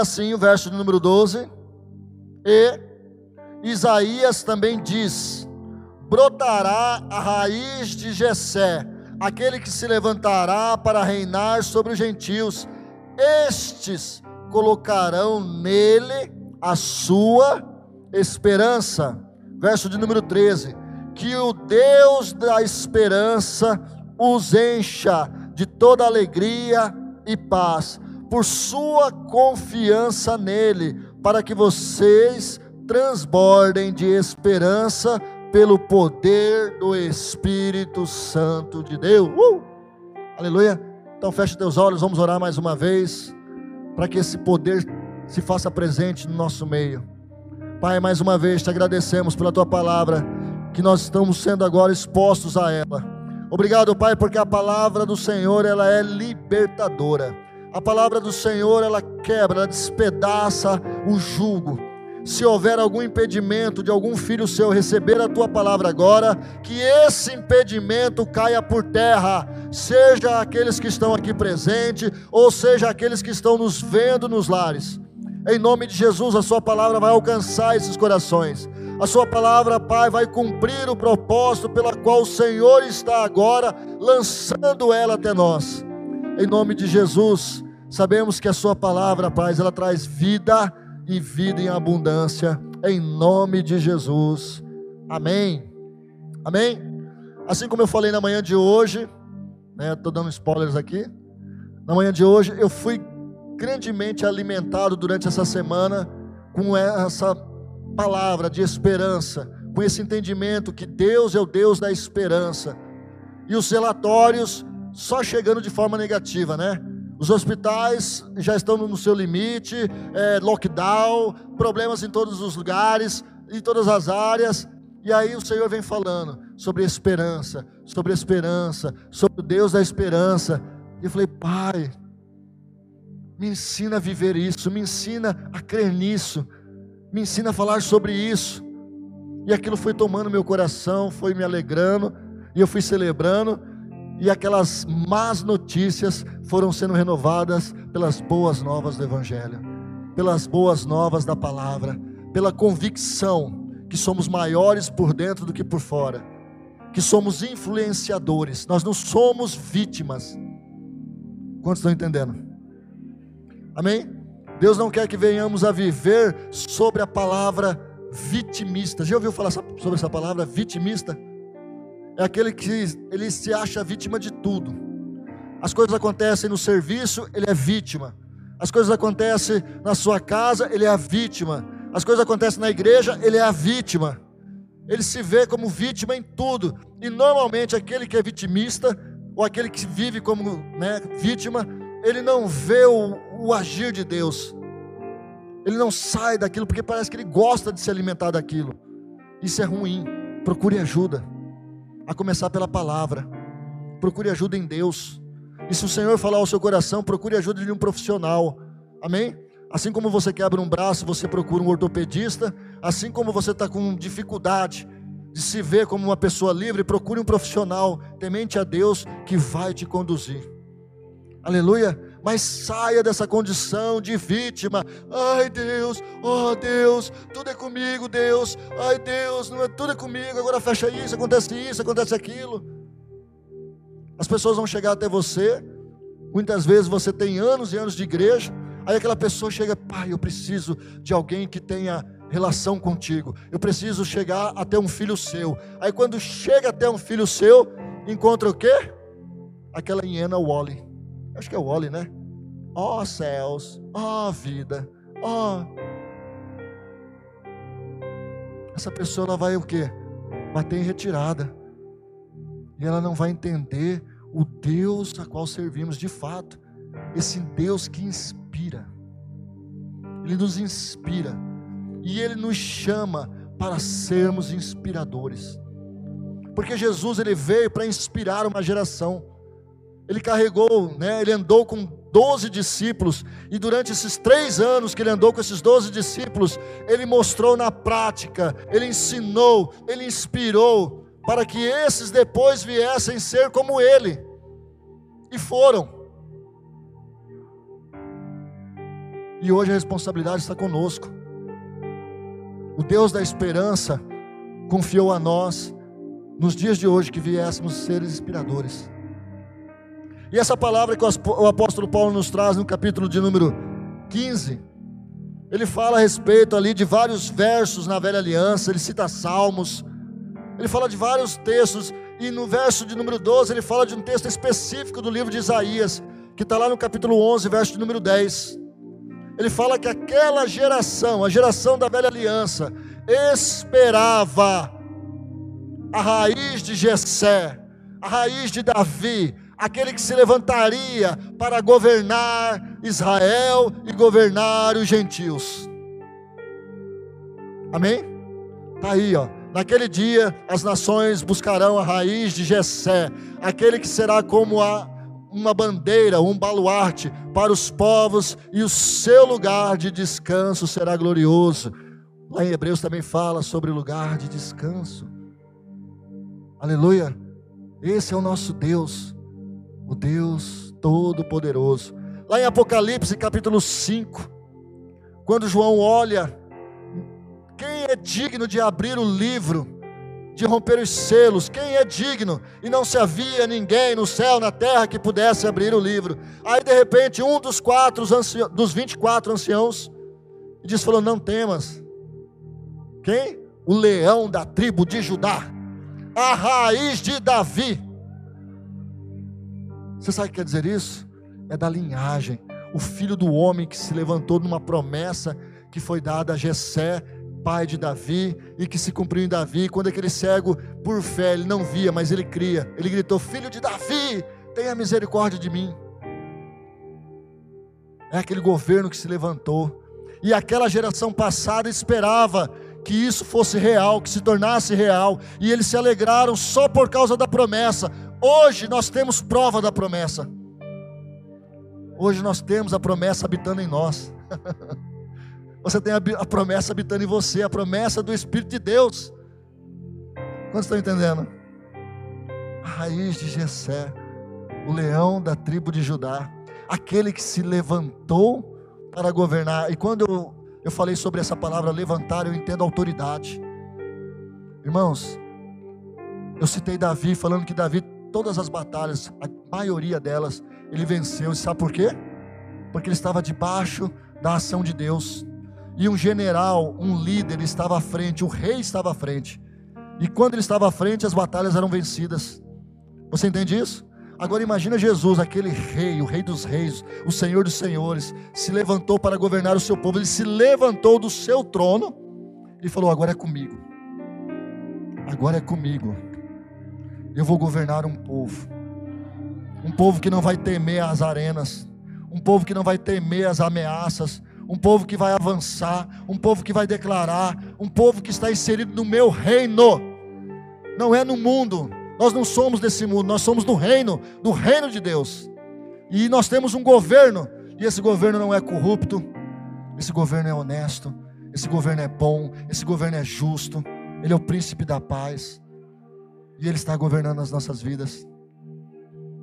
assim o verso número 12. E Isaías também diz: brotará a raiz de Jessé, aquele que se levantará para reinar sobre os gentios. Estes colocarão nele a sua esperança. Verso de número 13: Que o Deus da esperança os encha de toda alegria e paz, por sua confiança nele, para que vocês transbordem de esperança pelo poder do Espírito Santo de Deus. Uh! Aleluia. Então feche teus olhos, vamos orar mais uma vez, para que esse poder se faça presente no nosso meio. Pai, mais uma vez te agradecemos pela tua palavra, que nós estamos sendo agora expostos a ela. Obrigado, Pai, porque a palavra do Senhor, ela é libertadora. A palavra do Senhor, ela quebra, ela despedaça o jugo se houver algum impedimento de algum filho seu receber a tua palavra agora, que esse impedimento caia por terra, seja aqueles que estão aqui presentes, ou seja aqueles que estão nos vendo nos lares. Em nome de Jesus, a sua palavra vai alcançar esses corações. A sua palavra, Pai, vai cumprir o propósito pela qual o Senhor está agora lançando ela até nós. Em nome de Jesus, sabemos que a sua palavra, Pai, ela traz vida e vida em abundância, em nome de Jesus. Amém. Amém. Assim como eu falei na manhã de hoje, né, estou dando spoilers aqui. Na manhã de hoje, eu fui grandemente alimentado durante essa semana com essa palavra de esperança, com esse entendimento que Deus é o Deus da esperança. E os relatórios só chegando de forma negativa, né? Os hospitais já estão no seu limite, é, lockdown, problemas em todos os lugares, em todas as áreas. E aí o Senhor vem falando sobre esperança, sobre esperança, sobre o Deus da esperança. E eu falei, Pai, me ensina a viver isso, me ensina a crer nisso, me ensina a falar sobre isso. E aquilo foi tomando meu coração, foi me alegrando, e eu fui celebrando e aquelas más notícias foram sendo renovadas pelas boas novas do Evangelho, pelas boas novas da palavra, pela convicção que somos maiores por dentro do que por fora, que somos influenciadores, nós não somos vítimas. Quantos estão entendendo? Amém? Deus não quer que venhamos a viver sobre a palavra vitimista. Já ouviu falar sobre essa palavra vitimista? É aquele que ele se acha vítima de tudo. As coisas acontecem no serviço, ele é vítima. As coisas acontecem na sua casa, ele é a vítima. As coisas acontecem na igreja, ele é a vítima. Ele se vê como vítima em tudo. E normalmente aquele que é vitimista, ou aquele que vive como né, vítima, ele não vê o, o agir de Deus. Ele não sai daquilo porque parece que ele gosta de se alimentar daquilo. Isso é ruim. Procure ajuda a começar pela palavra. Procure ajuda em Deus. E se o Senhor falar ao seu coração, procure ajuda de um profissional. Amém? Assim como você quebra um braço, você procura um ortopedista. Assim como você está com dificuldade de se ver como uma pessoa livre, procure um profissional temente a Deus que vai te conduzir. Aleluia mas saia dessa condição de vítima. Ai Deus, oh Deus, tudo é comigo, Deus. Ai Deus, não é tudo é comigo. Agora fecha isso, acontece isso, acontece aquilo. As pessoas vão chegar até você. Muitas vezes você tem anos e anos de igreja. Aí aquela pessoa chega, pai, eu preciso de alguém que tenha relação contigo. Eu preciso chegar até um filho seu. Aí quando chega até um filho seu, encontra o quê? Aquela hiena Wally. Acho que é o Wally, né? Ó oh, céus, ó oh, vida, ó. Oh. Essa pessoa ela vai o quê? Bater em retirada. E ela não vai entender o Deus a qual servimos de fato. Esse Deus que inspira. Ele nos inspira. E ele nos chama para sermos inspiradores. Porque Jesus ele veio para inspirar uma geração. Ele carregou, né, ele andou com doze discípulos, e durante esses três anos que ele andou com esses doze discípulos, ele mostrou na prática, ele ensinou, ele inspirou, para que esses depois viessem ser como ele, e foram. E hoje a responsabilidade está conosco. O Deus da esperança confiou a nós, nos dias de hoje, que viéssemos seres inspiradores. E essa palavra que o apóstolo Paulo nos traz no capítulo de número 15, ele fala a respeito ali de vários versos na velha aliança, ele cita salmos, ele fala de vários textos, e no verso de número 12 ele fala de um texto específico do livro de Isaías, que está lá no capítulo 11, verso de número 10. Ele fala que aquela geração, a geração da velha aliança, esperava a raiz de Jessé, a raiz de Davi, aquele que se levantaria para governar Israel e governar os gentios. Amém? Está aí, ó. Naquele dia as nações buscarão a raiz de Jessé, aquele que será como a, uma bandeira, um baluarte para os povos, e o seu lugar de descanso será glorioso. Lá em Hebreus também fala sobre lugar de descanso. Aleluia. Esse é o nosso Deus, o Deus Todo-Poderoso. Lá em Apocalipse capítulo 5, quando João olha quem é digno de abrir o livro, de romper os selos? Quem é digno? E não se havia ninguém no céu, na terra que pudesse abrir o livro. Aí de repente, um dos quatro, dos 24 anciãos, diz: falou: Não temas. Quem? O leão da tribo de Judá, a raiz de Davi. Você sabe o que quer dizer isso? É da linhagem. O filho do homem que se levantou numa promessa que foi dada a Jessé pai de Davi e que se cumpriu em Davi. Quando aquele cego, por fé, ele não via, mas ele cria. Ele gritou: Filho de Davi, tenha misericórdia de mim. É aquele governo que se levantou. E aquela geração passada esperava que isso fosse real, que se tornasse real. E eles se alegraram só por causa da promessa. Hoje nós temos prova da promessa. Hoje nós temos a promessa habitando em nós. Você tem a, promessa habitando em você, a promessa do Espírito de Deus. Quantos estão entendendo? A raiz de Jessé, o leão da tribo de Judá, aquele que se levantou para governar. E quando eu, eu falei sobre essa palavra levantar, eu entendo autoridade. Irmãos, eu citei Davi, falando que Davi, todas as batalhas, a maioria delas, ele venceu. E sabe por quê? Porque ele estava debaixo da ação de Deus e um general, um líder estava à frente, o rei estava à frente. E quando ele estava à frente, as batalhas eram vencidas. Você entende isso? Agora imagina Jesus, aquele rei, o rei dos reis, o senhor dos senhores, se levantou para governar o seu povo. Ele se levantou do seu trono e falou: Agora é comigo. Agora é comigo. Eu vou governar um povo. Um povo que não vai temer as arenas. Um povo que não vai temer as ameaças um povo que vai avançar, um povo que vai declarar, um povo que está inserido no meu reino. Não é no mundo. Nós não somos desse mundo, nós somos do reino, do reino de Deus. E nós temos um governo, e esse governo não é corrupto, esse governo é honesto, esse governo é bom, esse governo é justo, ele é o príncipe da paz, e ele está governando as nossas vidas.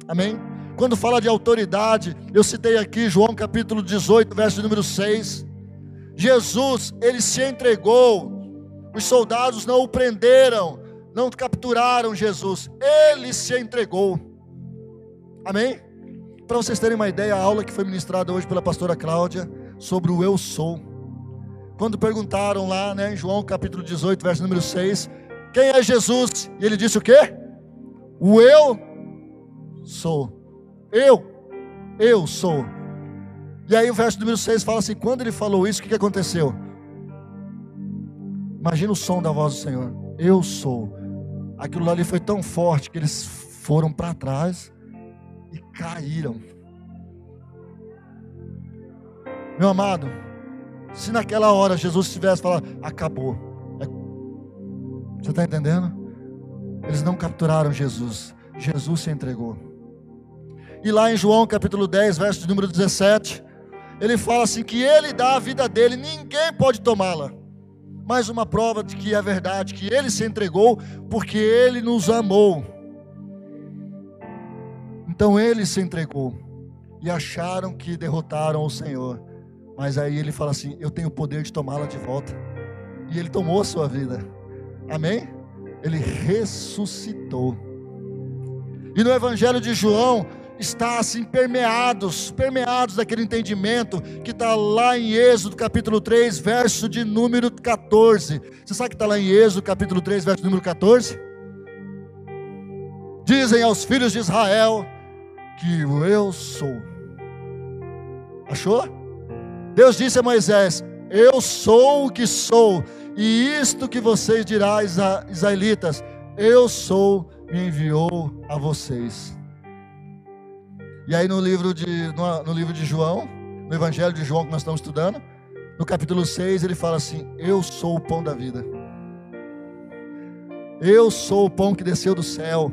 Amém? Quando fala de autoridade, eu citei aqui João capítulo 18, verso número 6. Jesus, ele se entregou. Os soldados não o prenderam, não capturaram Jesus. Ele se entregou. Amém? Para vocês terem uma ideia, a aula que foi ministrada hoje pela pastora Cláudia sobre o eu sou. Quando perguntaram lá, né, em João capítulo 18, verso número 6, quem é Jesus? E ele disse o quê? O eu sou. Eu, eu sou. E aí o verso número 6 fala assim: quando ele falou isso, o que, que aconteceu? Imagina o som da voz do Senhor. Eu sou. Aquilo ali foi tão forte que eles foram para trás e caíram. Meu amado, se naquela hora Jesus tivesse falado, acabou. Você está entendendo? Eles não capturaram Jesus. Jesus se entregou. E lá em João capítulo 10, verso número 17, ele fala assim: que ele dá a vida dele, ninguém pode tomá-la. Mais uma prova de que é verdade, que ele se entregou, porque ele nos amou. Então ele se entregou. E acharam que derrotaram o Senhor. Mas aí ele fala assim: Eu tenho o poder de tomá-la de volta. E ele tomou a sua vida. Amém? Ele ressuscitou. E no Evangelho de João está assim permeados, permeados daquele entendimento que está lá em Êxodo capítulo 3, verso de número 14. Você sabe que está lá em Êxodo capítulo 3, verso número 14? Dizem aos filhos de Israel que eu sou. Achou? Deus disse a Moisés: Eu sou o que sou e isto que vocês dirá, israelitas, eu sou, me enviou a vocês. E aí no livro de, no, no livro de João, no Evangelho de João que nós estamos estudando, no capítulo 6, ele fala assim: Eu sou o pão da vida. Eu sou o pão que desceu do céu.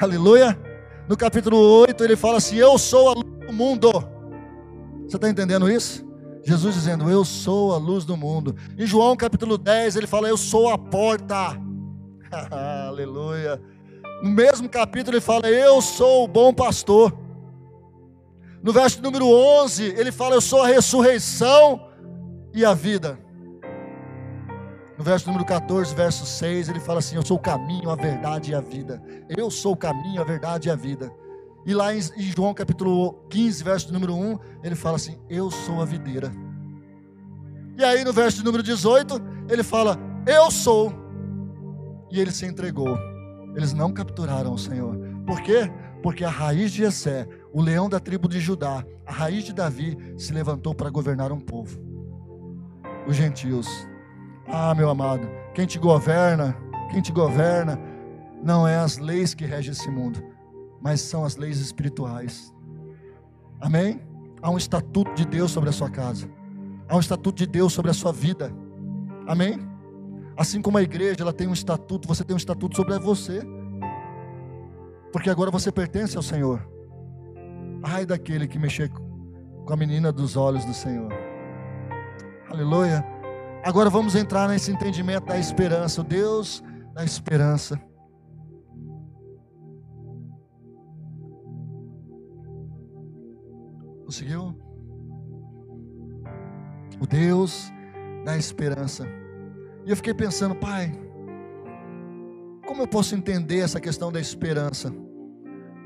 Aleluia. No capítulo 8, ele fala assim: Eu sou a luz do mundo. Você está entendendo isso? Jesus dizendo: Eu sou a luz do mundo. Em João capítulo 10, ele fala: Eu sou a porta. Aleluia. No mesmo capítulo, ele fala: Eu sou o bom pastor. No verso número 11, ele fala: Eu sou a ressurreição e a vida. No verso número 14, verso 6, ele fala assim: Eu sou o caminho, a verdade e a vida. Eu sou o caminho, a verdade e a vida. E lá em João capítulo 15, verso número 1, ele fala assim: Eu sou a videira. E aí no verso número 18, ele fala: Eu sou. E ele se entregou. Eles não capturaram o Senhor. Por quê? Porque a raiz de Jessé, o leão da tribo de Judá, a raiz de Davi, se levantou para governar um povo. Os gentios. Ah, meu amado, quem te governa, quem te governa, não é as leis que regem esse mundo, mas são as leis espirituais. Amém? Há um estatuto de Deus sobre a sua casa. Há um estatuto de Deus sobre a sua vida. Amém? Assim como a igreja, ela tem um estatuto, você tem um estatuto sobre você. Porque agora você pertence ao Senhor. Ai daquele que mexer com a menina dos olhos do Senhor. Aleluia. Agora vamos entrar nesse entendimento da esperança, o Deus da esperança. Conseguiu? O Deus da esperança. E eu fiquei pensando, pai, como eu posso entender essa questão da esperança?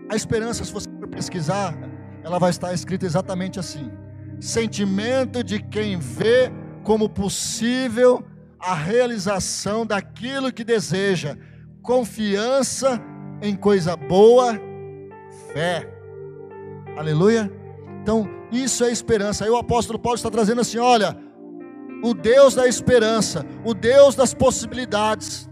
A esperança, se você for pesquisar, ela vai estar escrita exatamente assim: sentimento de quem vê como possível a realização daquilo que deseja, confiança em coisa boa, fé. Aleluia. Então, isso é esperança. Aí o apóstolo Paulo está trazendo assim: olha, o Deus da esperança, o Deus das possibilidades,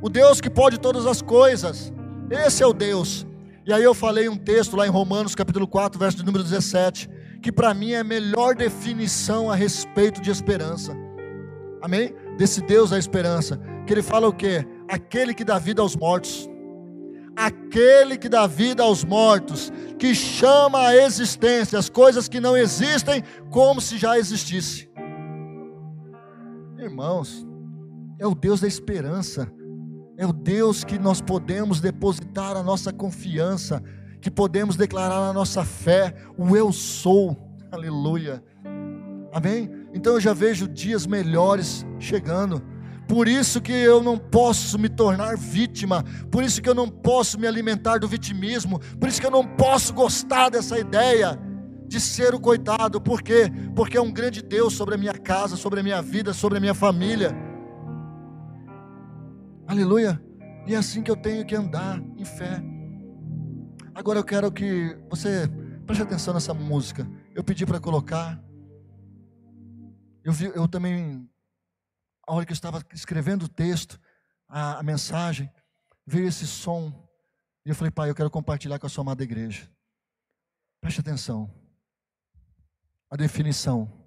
o Deus que pode todas as coisas, esse é o Deus. E aí eu falei um texto lá em Romanos capítulo 4, verso de número 17, que para mim é a melhor definição a respeito de esperança. Amém? Desse Deus da esperança, que ele fala o quê? Aquele que dá vida aos mortos. Aquele que dá vida aos mortos que chama a existência as coisas que não existem como se já existisse. Irmãos, é o Deus da esperança, é o Deus que nós podemos depositar a nossa confiança, que podemos declarar a nossa fé, o eu sou. Aleluia. Amém? Então eu já vejo dias melhores chegando por isso que eu não posso me tornar vítima, por isso que eu não posso me alimentar do vitimismo, por isso que eu não posso gostar dessa ideia de ser o coitado. Por quê? Porque é um grande Deus sobre a minha casa, sobre a minha vida, sobre a minha família. Aleluia. E é assim que eu tenho que andar em fé. Agora eu quero que você preste atenção nessa música. Eu pedi para colocar. Eu, vi, eu também a hora que eu estava escrevendo o texto, a, a mensagem, veio esse som. E eu falei, pai, eu quero compartilhar com a sua amada igreja. Preste atenção. A definição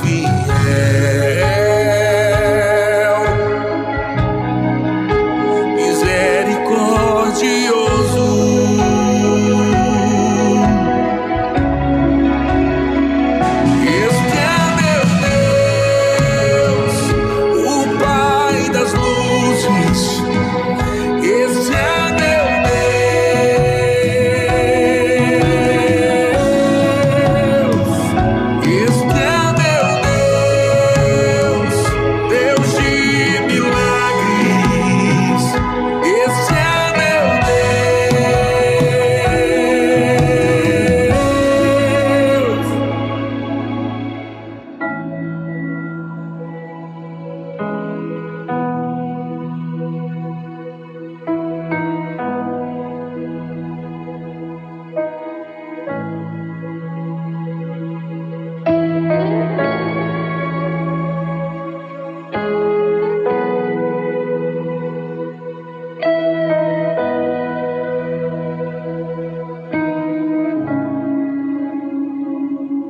we have.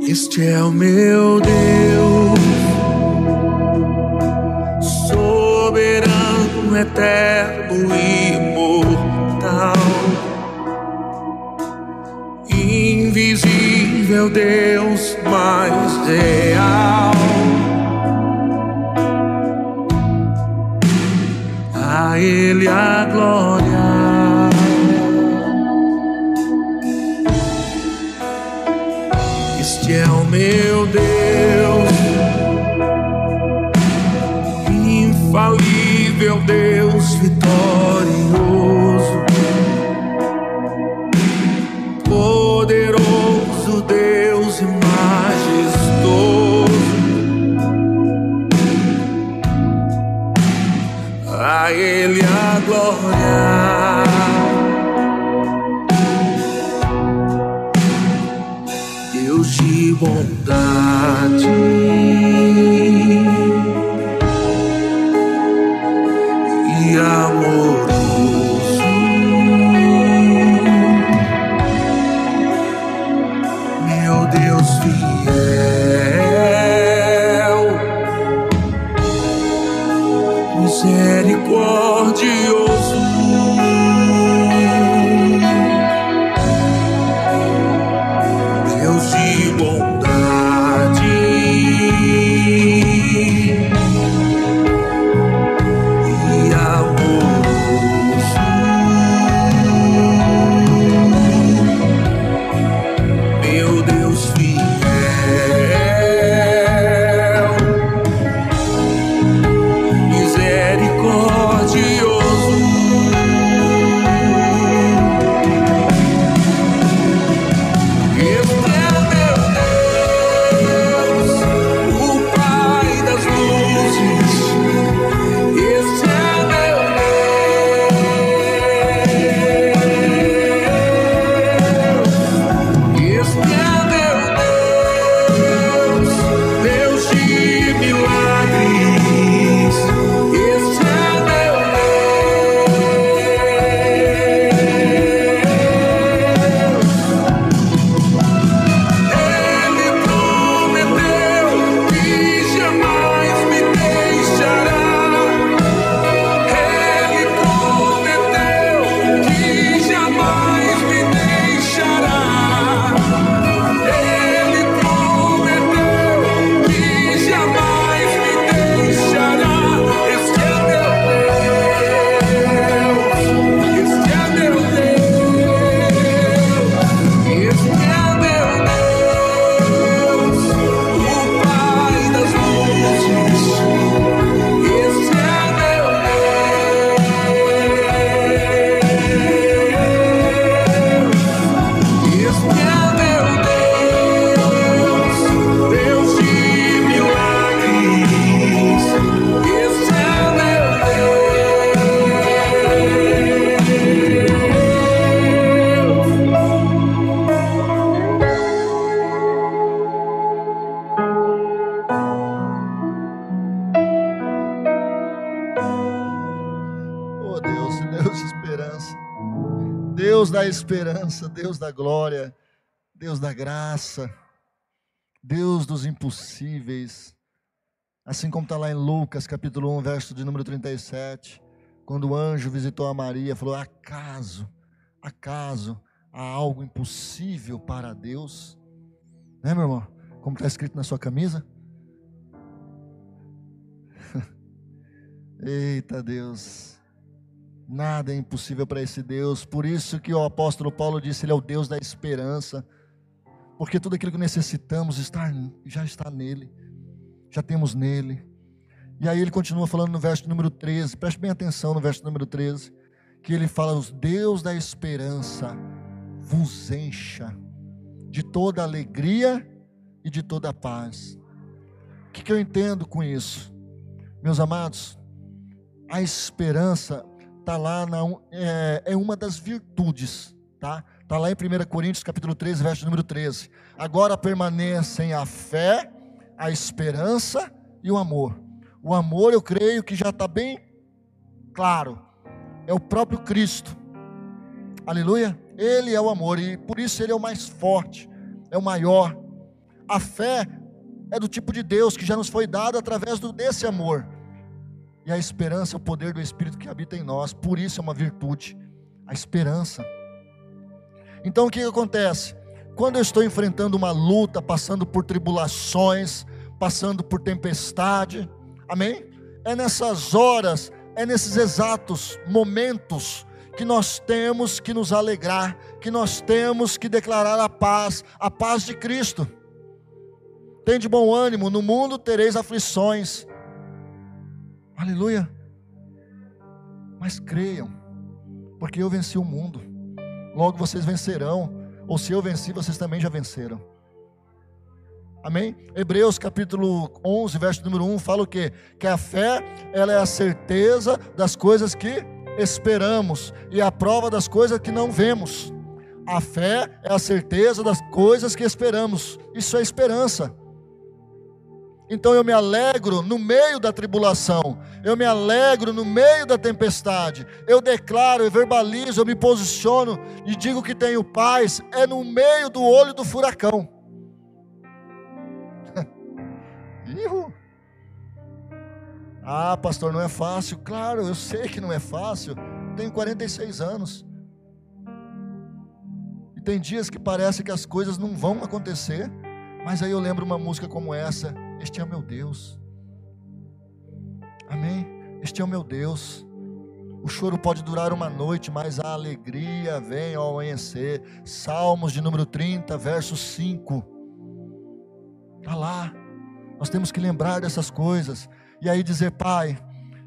Este é o meu Deus, soberano, eterno, imortal, invisível Deus mais real. A Ele a glória. Esperança, Deus da glória, Deus da graça, Deus dos impossíveis. Assim como está lá em Lucas, capítulo 1, verso de número 37, quando o anjo visitou a Maria, falou: Acaso, acaso há algo impossível para Deus? Né, meu irmão? Como está escrito na sua camisa? Eita Deus, nada é impossível para esse Deus, por isso que o apóstolo Paulo disse: Ele é o Deus da esperança, porque tudo aquilo que necessitamos está, já está nele, já temos nele. E aí ele continua falando no verso número 13, preste bem atenção no verso número 13, que ele fala: Os Deus da esperança vos encha de toda alegria e de toda paz. O que, que eu entendo com isso? Meus amados, a esperança está lá, na, é, é uma das virtudes, tá? Está lá em 1 Coríntios capítulo 13, verso número 13. Agora permanecem a fé, a esperança e o amor. O amor, eu creio que já está bem claro. É o próprio Cristo. Aleluia. Ele é o amor e por isso ele é o mais forte, é o maior. A fé é do tipo de Deus que já nos foi dado através desse amor. E a esperança é o poder do Espírito que habita em nós, por isso é uma virtude, a esperança. Então o que, que acontece? Quando eu estou enfrentando uma luta, passando por tribulações, passando por tempestade, amém? É nessas horas, é nesses exatos momentos que nós temos que nos alegrar, que nós temos que declarar a paz, a paz de Cristo. Tem de bom ânimo, no mundo tereis aflições. Aleluia. Mas creiam, porque eu venci o mundo. Logo vocês vencerão. Ou se eu venci, vocês também já venceram. Amém? Hebreus capítulo 11, verso número 1 fala o quê? Que a fé, ela é a certeza das coisas que esperamos e a prova das coisas que não vemos. A fé é a certeza das coisas que esperamos. Isso é esperança. Então eu me alegro no meio da tribulação, eu me alegro no meio da tempestade, eu declaro, eu verbalizo, eu me posiciono e digo que tenho paz, é no meio do olho do furacão. ah, pastor, não é fácil. Claro, eu sei que não é fácil. Tenho 46 anos. E tem dias que parece que as coisas não vão acontecer, mas aí eu lembro uma música como essa este é meu Deus. Amém? Este é o meu Deus. O choro pode durar uma noite, mas a alegria vem ao amanhecer. Salmos de número 30, verso 5. Está lá. Nós temos que lembrar dessas coisas. E aí dizer, Pai,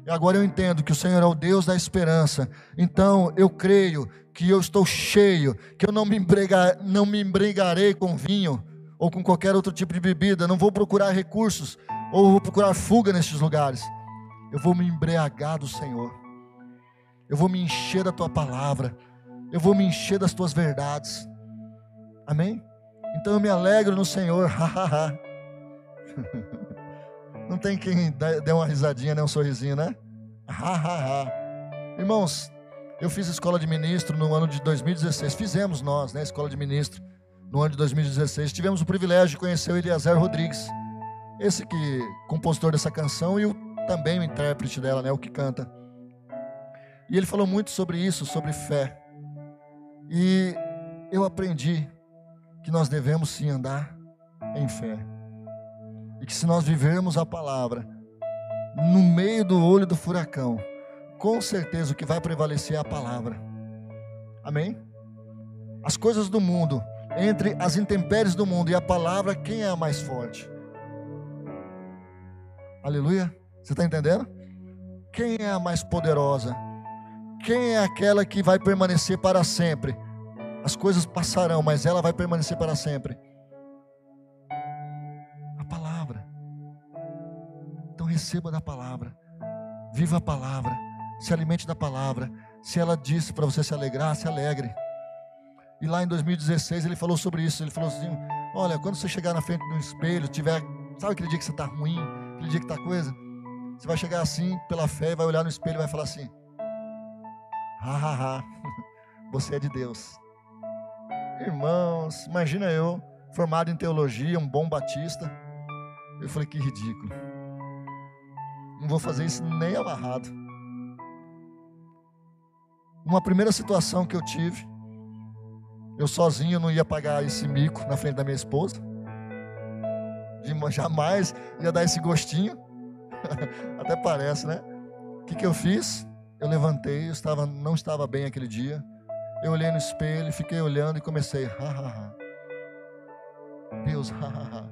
agora eu entendo que o Senhor é o Deus da esperança. Então eu creio que eu estou cheio, que eu não me, embrega, não me embrigarei com vinho ou com qualquer outro tipo de bebida, não vou procurar recursos ou vou procurar fuga nesses lugares. Eu vou me embriagar do Senhor. Eu vou me encher da tua palavra. Eu vou me encher das tuas verdades. Amém? Então eu me alegro no Senhor. Não tem quem dê uma risadinha, nem um sorrisinho, né? Irmãos, eu fiz escola de ministro no ano de 2016. Fizemos nós, né? Escola de ministro no ano de 2016, tivemos o privilégio de conhecer o Eliezer Rodrigues, esse que compositor dessa canção e o, também o intérprete dela, né, o que canta. E ele falou muito sobre isso, sobre fé. E eu aprendi que nós devemos sim andar em fé. E que se nós vivermos a palavra no meio do olho do furacão, com certeza o que vai prevalecer é a palavra. Amém? As coisas do mundo entre as intempéries do mundo e a palavra, quem é a mais forte? Aleluia? Você está entendendo? Quem é a mais poderosa? Quem é aquela que vai permanecer para sempre? As coisas passarão, mas ela vai permanecer para sempre. A palavra. Então receba da palavra. Viva a palavra. Se alimente da palavra. Se ela disse para você se alegrar, se alegre. E lá em 2016 ele falou sobre isso. Ele falou assim: Olha, quando você chegar na frente do espelho, tiver, sabe aquele dia que você está ruim, aquele dia que está coisa? Você vai chegar assim, pela fé, vai olhar no espelho e vai falar assim: Ha, ha, ha, você é de Deus. Irmãos, imagina eu, formado em teologia, um bom batista. Eu falei: Que ridículo. Não vou fazer isso nem amarrado. Uma primeira situação que eu tive, eu sozinho não ia pagar esse mico na frente da minha esposa. Jamais ia dar esse gostinho. Até parece, né? O que, que eu fiz? Eu levantei, eu estava, não estava bem aquele dia. Eu olhei no espelho, fiquei olhando e comecei, ha, ha, ha. Deus, ha, ha, ha.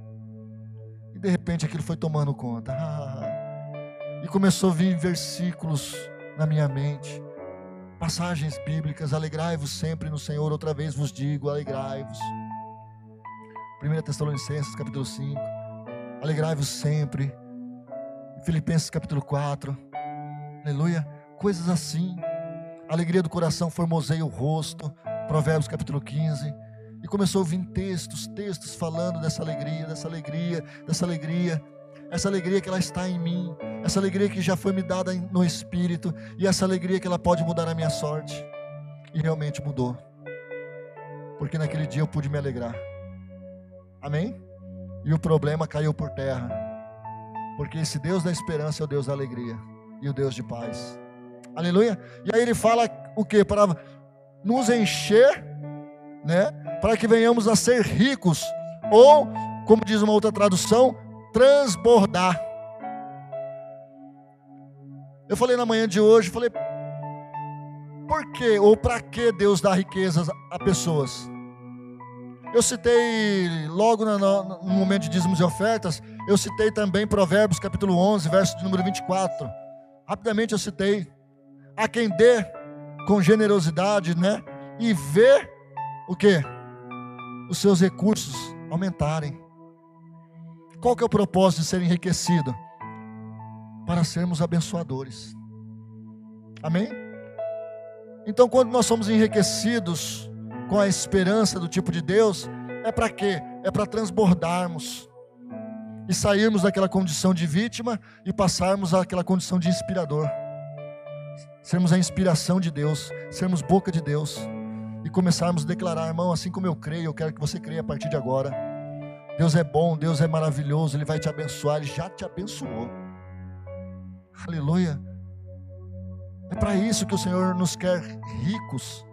E de repente aquilo foi tomando conta, ha, ha, ha. E começou a vir versículos na minha mente passagens bíblicas, alegrai-vos sempre no Senhor, outra vez vos digo, alegrai-vos. 1 Tessalonicenses capítulo 5, alegrai-vos sempre. Filipenses capítulo 4, aleluia, coisas assim. Alegria do coração formoseia o rosto, Provérbios capítulo 15. E começou a vir textos, textos falando dessa alegria, dessa alegria, dessa alegria essa alegria que ela está em mim, essa alegria que já foi me dada no Espírito, e essa alegria que ela pode mudar a minha sorte. E realmente mudou, porque naquele dia eu pude me alegrar. Amém? e o problema caiu por terra. Porque esse Deus da esperança é o Deus da alegria e o Deus de paz. Aleluia. E aí ele fala o que? Para nos encher, né? Para que venhamos a ser ricos, ou, como diz uma outra tradução, transbordar. Eu falei na manhã de hoje, falei, por que ou para que Deus dá riquezas a pessoas? Eu citei logo no, momento de dízimos e ofertas, eu citei também Provérbios capítulo 11, verso de número 24. Rapidamente eu citei: a quem dê com generosidade, né? E ver o que? Os seus recursos aumentarem. Qual que é o propósito de ser enriquecido? Para sermos abençoadores. Amém? Então, quando nós somos enriquecidos com a esperança do tipo de Deus, é para quê? É para transbordarmos e sairmos daquela condição de vítima e passarmos àquela condição de inspirador. Sermos a inspiração de Deus, sermos boca de Deus e começarmos a declarar, irmão, assim como eu creio, eu quero que você creia a partir de agora. Deus é bom, Deus é maravilhoso, Ele vai te abençoar, Ele já te abençoou. Aleluia. É para isso que o Senhor nos quer ricos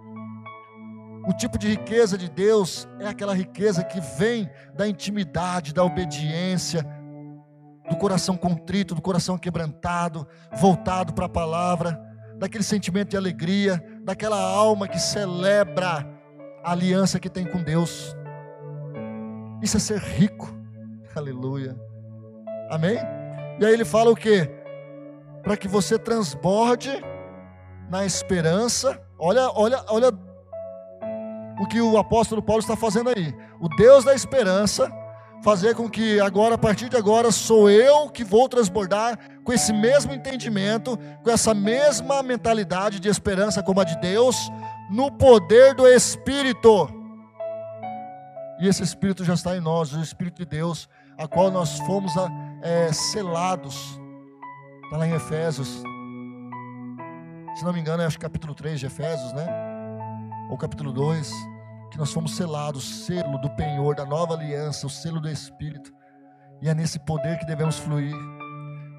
o tipo de riqueza de Deus é aquela riqueza que vem da intimidade, da obediência, do coração contrito, do coração quebrantado, voltado para a palavra, daquele sentimento de alegria, daquela alma que celebra a aliança que tem com Deus. Isso é ser rico. Aleluia. Amém? E aí ele fala o que? Para que você transborde na esperança. Olha, olha, olha o que o apóstolo Paulo está fazendo aí. O Deus da esperança fazer com que agora, a partir de agora, sou eu que vou transbordar com esse mesmo entendimento, com essa mesma mentalidade de esperança como a de Deus, no poder do Espírito. E esse Espírito já está em nós, o Espírito de Deus, a qual nós fomos é, selados. Está lá em Efésios. Se não me engano, é acho capítulo 3 de Efésios, né? Ou capítulo 2 que nós fomos selados, selo do penhor da nova aliança, o selo do Espírito, e é nesse poder que devemos fluir.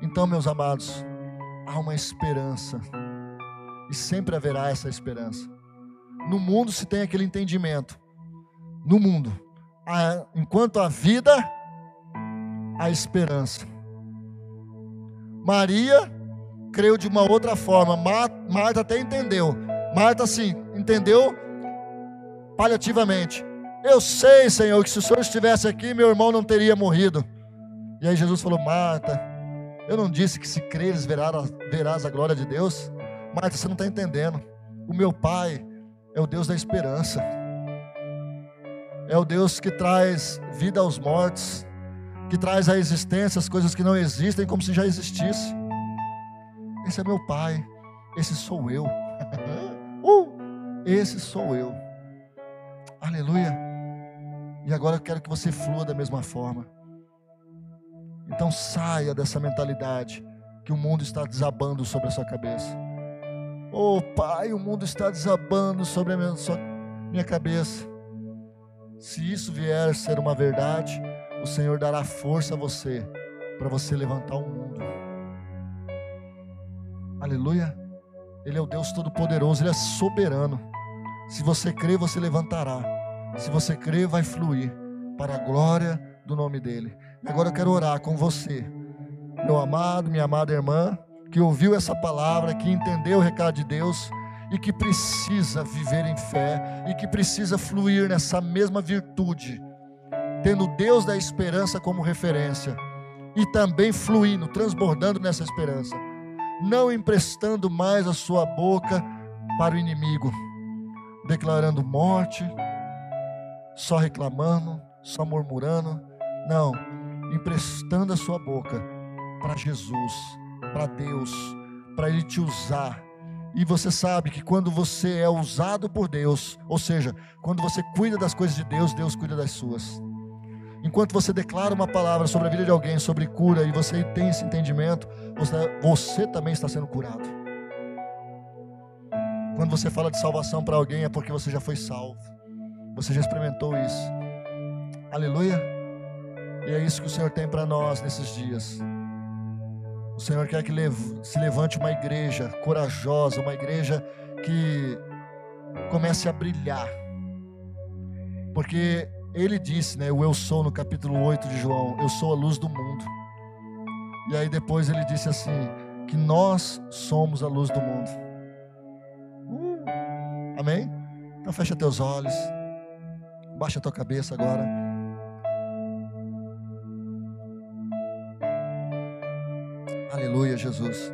Então, meus amados, há uma esperança, e sempre haverá essa esperança. No mundo se tem aquele entendimento, no mundo, há, enquanto a vida, a esperança. Maria creu de uma outra forma, Marta até entendeu. Marta, sim, entendeu paliativamente. Eu sei, Senhor, que se o Senhor estivesse aqui, meu irmão não teria morrido. E aí Jesus falou: Marta, eu não disse que se creres verás a glória de Deus? Marta, você não está entendendo. O meu Pai é o Deus da esperança. É o Deus que traz vida aos mortos, que traz à existência as coisas que não existem como se já existisse. Esse é meu Pai, esse sou eu. uh, esse sou eu. Aleluia. E agora eu quero que você flua da mesma forma. Então saia dessa mentalidade que o mundo está desabando sobre a sua cabeça. Oh Pai, o mundo está desabando sobre a minha, minha cabeça. Se isso vier a ser uma verdade, o Senhor dará força a você para você levantar o mundo. Aleluia. Ele é o Deus Todo-Poderoso, Ele é soberano. Se você crer, você levantará. Se você crer, vai fluir para a glória do nome dEle. Agora eu quero orar com você, meu amado, minha amada irmã, que ouviu essa palavra, que entendeu o recado de Deus e que precisa viver em fé e que precisa fluir nessa mesma virtude, tendo Deus da esperança como referência e também fluindo, transbordando nessa esperança, não emprestando mais a sua boca para o inimigo, declarando morte, só reclamando, só murmurando. Não, emprestando a sua boca para Jesus, para Deus, para Ele te usar. E você sabe que quando você é usado por Deus, ou seja, quando você cuida das coisas de Deus, Deus cuida das suas. Enquanto você declara uma palavra sobre a vida de alguém, sobre cura, e você tem esse entendimento, você, você também está sendo curado. Quando você fala de salvação para alguém, é porque você já foi salvo. Você já experimentou isso? Aleluia. E é isso que o Senhor tem para nós nesses dias. O Senhor quer que se levante uma igreja corajosa, uma igreja que comece a brilhar. Porque ele disse, né, o eu sou no capítulo 8 de João, eu sou a luz do mundo. E aí depois ele disse assim, que nós somos a luz do mundo. Amém? Então fecha teus olhos. Baixa tua cabeça agora. Aleluia, Jesus.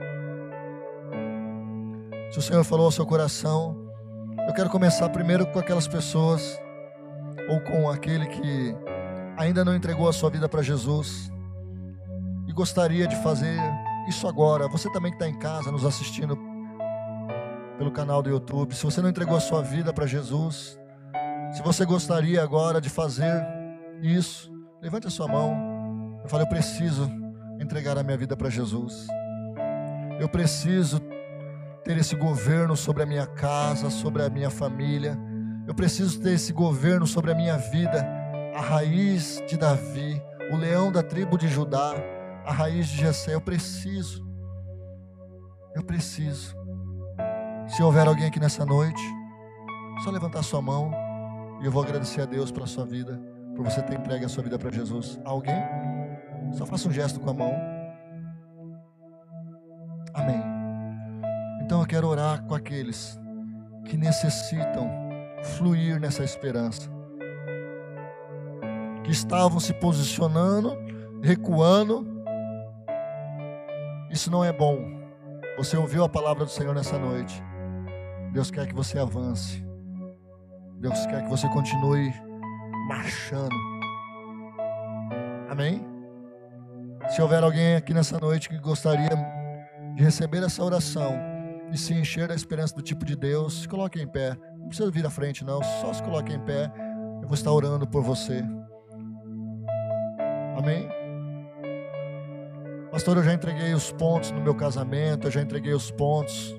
Se o Senhor falou ao seu coração, eu quero começar primeiro com aquelas pessoas, ou com aquele que ainda não entregou a sua vida para Jesus e gostaria de fazer isso agora. Você também que está em casa nos assistindo pelo canal do YouTube, se você não entregou a sua vida para Jesus, se você gostaria agora de fazer isso, levante a sua mão. Eu falo, eu preciso entregar a minha vida para Jesus. Eu preciso ter esse governo sobre a minha casa, sobre a minha família. Eu preciso ter esse governo sobre a minha vida, a raiz de Davi, o leão da tribo de Judá, a raiz de Jessé. Eu preciso. Eu preciso. Se houver alguém aqui nessa noite, só levantar sua mão e eu vou agradecer a Deus pela sua vida, por você ter entregue a sua vida para Jesus. Alguém? Só faça um gesto com a mão. Amém. Então eu quero orar com aqueles que necessitam fluir nessa esperança, que estavam se posicionando, recuando. Isso não é bom. Você ouviu a palavra do Senhor nessa noite. Deus quer que você avance. Deus quer que você continue marchando. Amém? Se houver alguém aqui nessa noite que gostaria de receber essa oração e se encher da esperança do tipo de Deus, se coloque em pé. Não precisa vir à frente, não. Só se coloque em pé. Eu vou estar orando por você. Amém? Pastor, eu já entreguei os pontos no meu casamento, eu já entreguei os pontos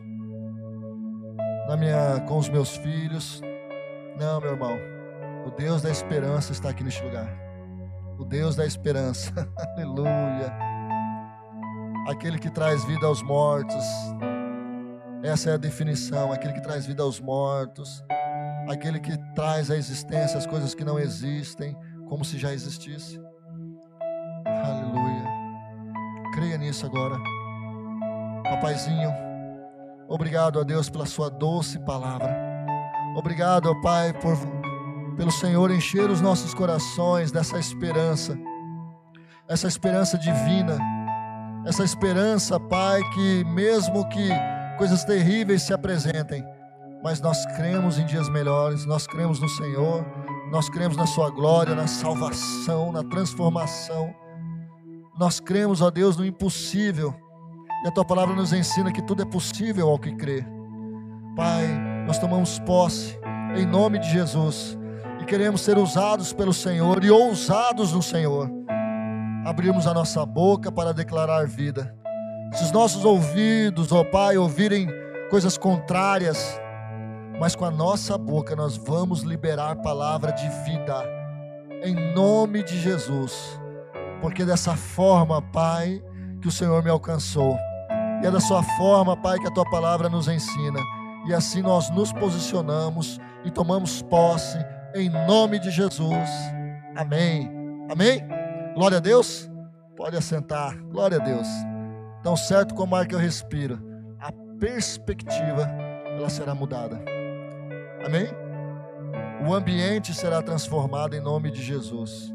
na minha, com os meus filhos. Não, meu irmão. O Deus da esperança está aqui neste lugar. O Deus da esperança. Aleluia. Aquele que traz vida aos mortos. Essa é a definição. Aquele que traz vida aos mortos. Aquele que traz à existência as coisas que não existem, como se já existisse. Aleluia. Creia nisso agora. Papaizinho, obrigado a Deus pela sua doce palavra. Obrigado, ó Pai, por pelo Senhor encher os nossos corações dessa esperança, essa esperança divina, essa esperança, Pai, que mesmo que coisas terríveis se apresentem, mas nós cremos em dias melhores, nós cremos no Senhor, nós cremos na Sua glória, na salvação, na transformação, nós cremos, ó Deus, no impossível, e a Tua palavra nos ensina que tudo é possível ao que crê. Pai, nós tomamos posse em nome de Jesus e queremos ser usados pelo Senhor e ousados no Senhor. Abrimos a nossa boca para declarar vida. Se os nossos ouvidos, ó Pai, ouvirem coisas contrárias, mas com a nossa boca nós vamos liberar palavra de vida, em nome de Jesus, porque dessa forma, Pai, que o Senhor me alcançou, e é da sua forma, Pai, que a tua palavra nos ensina, e assim nós nos posicionamos e tomamos posse em nome de Jesus. Amém. Amém? Glória a Deus. Pode assentar. Glória a Deus. Tão certo como ar que eu respiro, a perspectiva ela será mudada. Amém? O ambiente será transformado em nome de Jesus.